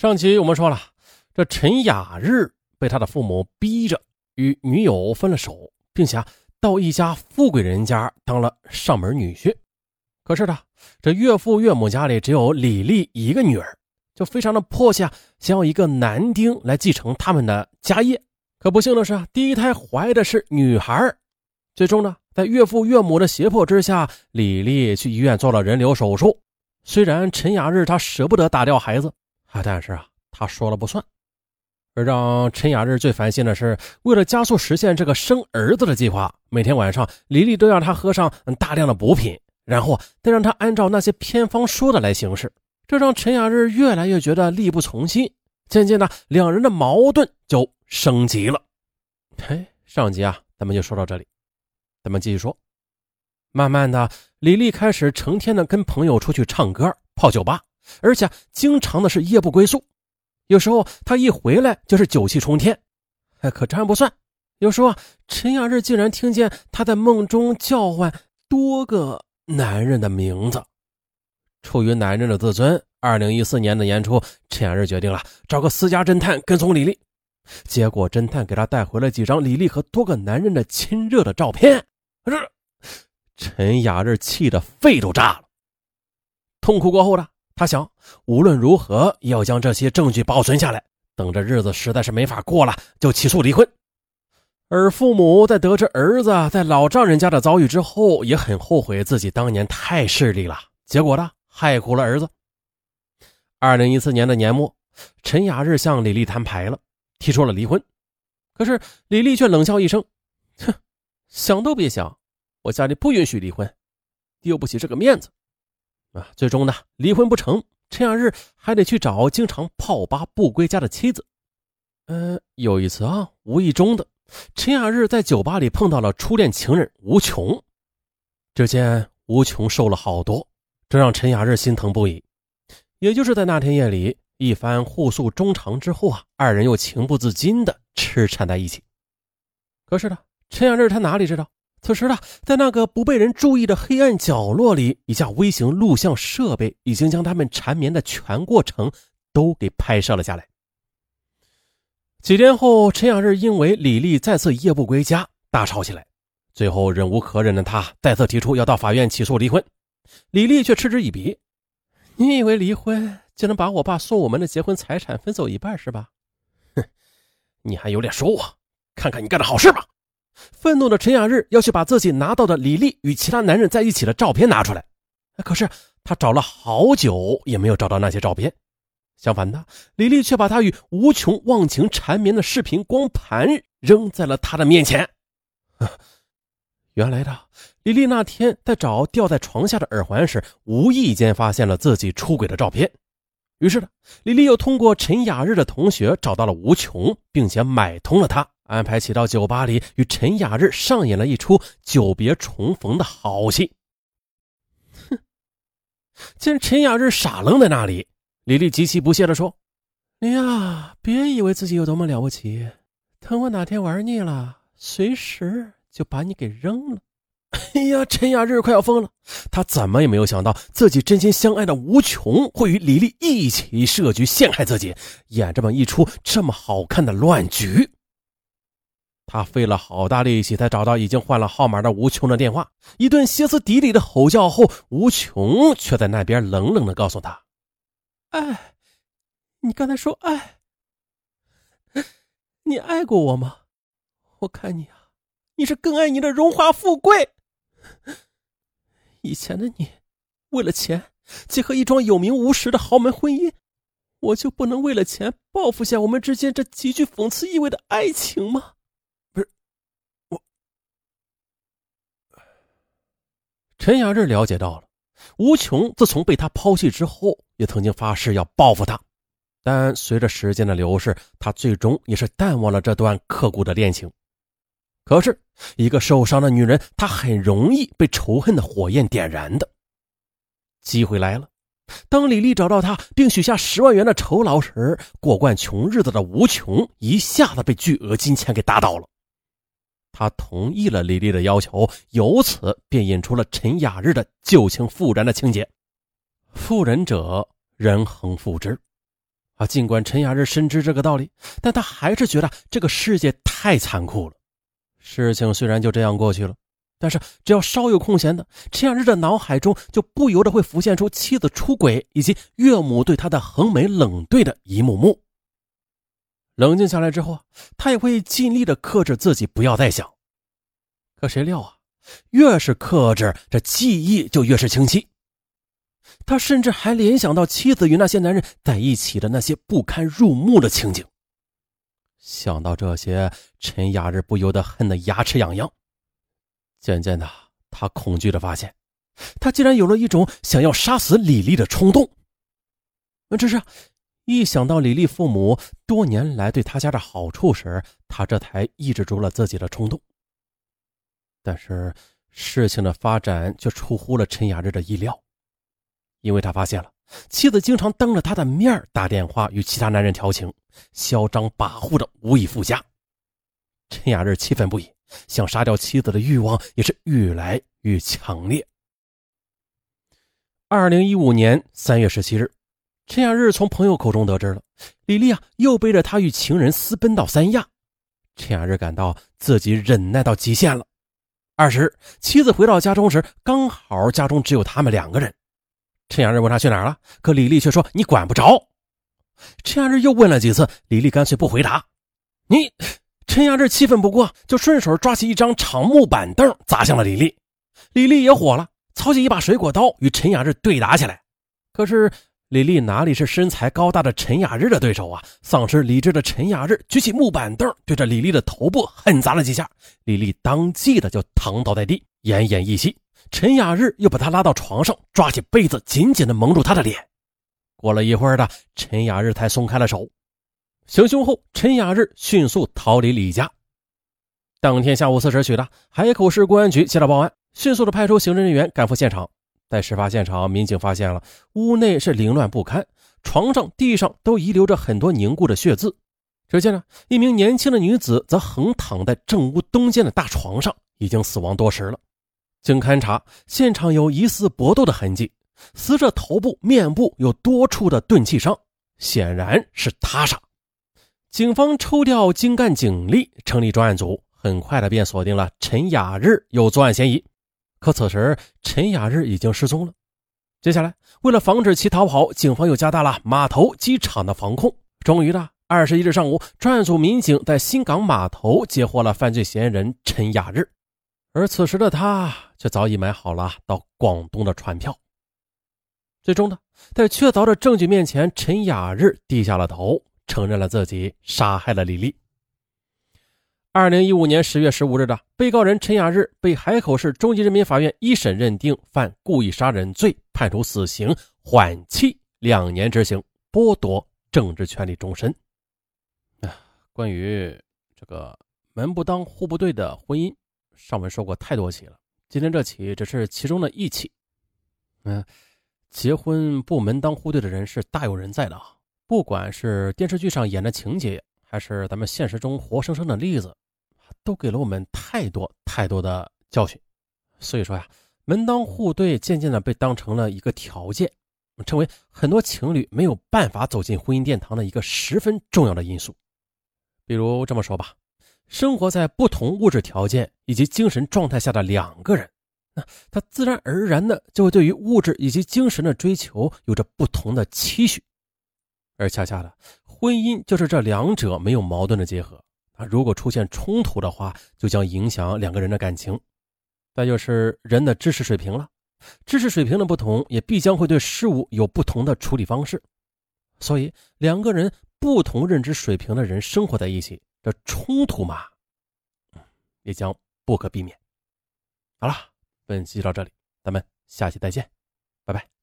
上集我们说了，这陈雅日被他的父母逼着与女友分了手，并且到一家富贵人家当了上门女婿。可是呢，这岳父岳母家里只有李丽一个女儿，就非常的迫切，想要一个男丁来继承他们的家业。可不幸的是，第一胎怀的是女孩。最终呢，在岳父岳母的胁迫之下，李丽去医院做了人流手术。虽然陈雅日他舍不得打掉孩子。啊！但是啊，他说了不算。而让陈雅日最烦心的是，为了加速实现这个生儿子的计划，每天晚上李丽都让他喝上大量的补品，然后再让他按照那些偏方说的来行事。这让陈雅日越来越觉得力不从心。渐渐的，两人的矛盾就升级了。嘿，上集啊，咱们就说到这里，咱们继续说。慢慢的，李丽开始成天的跟朋友出去唱歌、泡酒吧。而且经常的是夜不归宿，有时候他一回来就是酒气冲天。哎，可这还不算，有时候啊，陈雅日竟然听见他在梦中叫唤多个男人的名字。出于男人的自尊，二零一四年的年初，陈雅日决定了找个私家侦探跟踪李丽。结果侦探给他带回了几张李丽和多个男人的亲热的照片。这陈雅日气得肺都炸了。痛苦过后呢？他想，无论如何要将这些证据保存下来，等着日子实在是没法过了，就起诉离婚。而父母在得知儿子在老丈人家的遭遇之后，也很后悔自己当年太势利了，结果呢，害苦了儿子。二零一四年的年末，陈雅日向李丽摊牌了，提出了离婚。可是李丽却冷笑一声：“哼，想都别想，我家里不允许离婚，丢不起这个面子。”啊，最终呢，离婚不成，陈雅日还得去找经常泡吧不归家的妻子。呃，有一次啊，无意中的，陈雅日在酒吧里碰到了初恋情人吴琼。只见吴琼瘦了好多，这让陈雅日心疼不已。也就是在那天夜里，一番互诉衷肠之后啊，二人又情不自禁的痴缠在一起。可是呢，陈雅日他哪里知道？此时呢，在那个不被人注意的黑暗角落里，一架微型录像设备已经将他们缠绵的全过程都给拍摄了下来。几天后，陈雅日因为李丽再次夜不归家大吵起来，最后忍无可忍的他再次提出要到法院起诉离婚，李丽却嗤之以鼻：“你以为离婚就能把我爸送我们的结婚财产分走一半是吧？哼，你还有脸说我？看看你干的好事吧！”愤怒的陈雅日要去把自己拿到的李丽与其他男人在一起的照片拿出来，可是他找了好久也没有找到那些照片。相反的，李丽却把他与吴琼忘情缠绵的视频光盘扔在了他的面前。原来的李丽那天在找掉在床下的耳环时，无意间发现了自己出轨的照片。于是呢，李丽又通过陈雅日的同学找到了吴琼，并且买通了他。安排起到酒吧里与陈雅日上演了一出久别重逢的好戏。哼！见陈雅日傻愣在那里，李丽极其不屑地说：“你呀，别以为自己有多么了不起，等我哪天玩腻了，随时就把你给扔了。”哎呀，陈雅日快要疯了，他怎么也没有想到自己真心相爱的吴琼会与李丽一起设局陷害自己，演这么一出这么好看的乱局。他费了好大力气才找到已经换了号码的吴琼的电话，一顿歇斯底里的吼叫后，吴琼却在那边冷冷的告诉他：“爱，你刚才说爱，你爱过我吗？我看你啊，你是更爱你的荣华富贵。以前的你，为了钱结合一桩有名无实的豪门婚姻，我就不能为了钱报复下我们之间这极具讽刺意味的爱情吗？”陈雅日了解到了，吴琼自从被他抛弃之后，也曾经发誓要报复他，但随着时间的流逝，他最终也是淡忘了这段刻骨的恋情。可是，一个受伤的女人，她很容易被仇恨的火焰点燃的。机会来了，当李丽找到他，并许下十万元的酬劳时，过惯穷日子的吴琼一下子被巨额金钱给打倒了。他同意了李丽的要求，由此便引出了陈雅日的旧情复燃的情节。妇人者，人恒复之。啊，尽管陈雅日深知这个道理，但他还是觉得这个世界太残酷了。事情虽然就这样过去了，但是只要稍有空闲的，陈雅日的脑海中就不由得会浮现出妻子出轨以及岳母对他的横眉冷对的一幕幕。冷静下来之后，他也会尽力的克制自己，不要再想。可谁料啊，越是克制，这记忆就越是清晰。他甚至还联想到妻子与那些男人在一起的那些不堪入目的情景。想到这些，陈雅日不由得恨得牙齿痒痒。渐渐的，他恐惧的发现，他竟然有了一种想要杀死李丽的冲动。只是，一想到李丽父母多年来对他家的好处时，他这才抑制住了自己的冲动。但是，事情的发展却出乎了陈雅日的意料。因为他发现了妻子经常当着他的面打电话与其他男人调情，嚣张跋扈的无以复加。陈雅日气愤不已，想杀掉妻子的欲望也是越来越强烈。二零一五年三月十七日，陈雅日从朋友口中得知了李丽啊又背着他与情人私奔到三亚。陈雅日感到自己忍耐到极限了。二十日，妻子回到家中时，刚好家中只有他们两个人。陈雅日问他去哪儿了，可李丽却说你管不着。陈雅日又问了几次，李丽干脆不回答。你，陈雅日气愤不过，就顺手抓起一张长木板凳砸向了李丽。李丽也火了，操起一把水果刀与陈雅日对打起来。可是李丽哪里是身材高大的陈雅日的对手啊？丧失理智的陈雅日举起木板凳，对着李丽的头部狠砸了几下，李丽当即的就躺倒在地，奄奄一息。陈雅日又把他拉到床上，抓起被子紧紧的蒙住他的脸。过了一会儿的，陈雅日才松开了手。行凶后，陈雅日迅速逃离李家。当天下午四时许的，海口市公安局接到报案，迅速的派出刑侦人员赶赴现场。在事发现场，民警发现了屋内是凌乱不堪，床上、地上都遗留着很多凝固的血渍。只见呢，一名年轻的女子则横躺在正屋东间的大床上，已经死亡多时了。经勘查，现场有疑似搏斗的痕迹，死者头部、面部有多处的钝器伤，显然是他杀。警方抽调精干警力，成立专案组，很快的便锁定了陈雅日有作案嫌疑。可此时陈雅日已经失踪了。接下来，为了防止其逃跑，警方又加大了码头、机场的防控。终于的，二十一日上午，专案组民警在新港码头截获了犯罪嫌疑人陈雅日。而此时的他却早已买好了到广东的船票。最终呢，在确凿的证据面前，陈雅日低下了头，承认了自己杀害了李丽。二零一五年十月十五日的，被告人陈雅日被海口市中级人民法院一审认定犯故意杀人罪，判处死刑，缓期两年执行，剥夺政治权利终身。啊，关于这个门不当户不对的婚姻。上文说过太多起了，今天这起只是其中的一起。嗯，结婚不门当户对的人是大有人在的啊！不管是电视剧上演的情节，还是咱们现实中活生生的例子，都给了我们太多太多的教训。所以说呀，门当户对渐渐的被当成了一个条件，成为很多情侣没有办法走进婚姻殿堂的一个十分重要的因素。比如这么说吧。生活在不同物质条件以及精神状态下的两个人，那他自然而然的就会对于物质以及精神的追求有着不同的期许，而恰恰的婚姻就是这两者没有矛盾的结合啊！如果出现冲突的话，就将影响两个人的感情。再就是人的知识水平了，知识水平的不同，也必将会对事物有不同的处理方式。所以，两个人不同认知水平的人生活在一起。这冲突嘛，也将不可避免。好了，本期到这里，咱们下期再见，拜拜。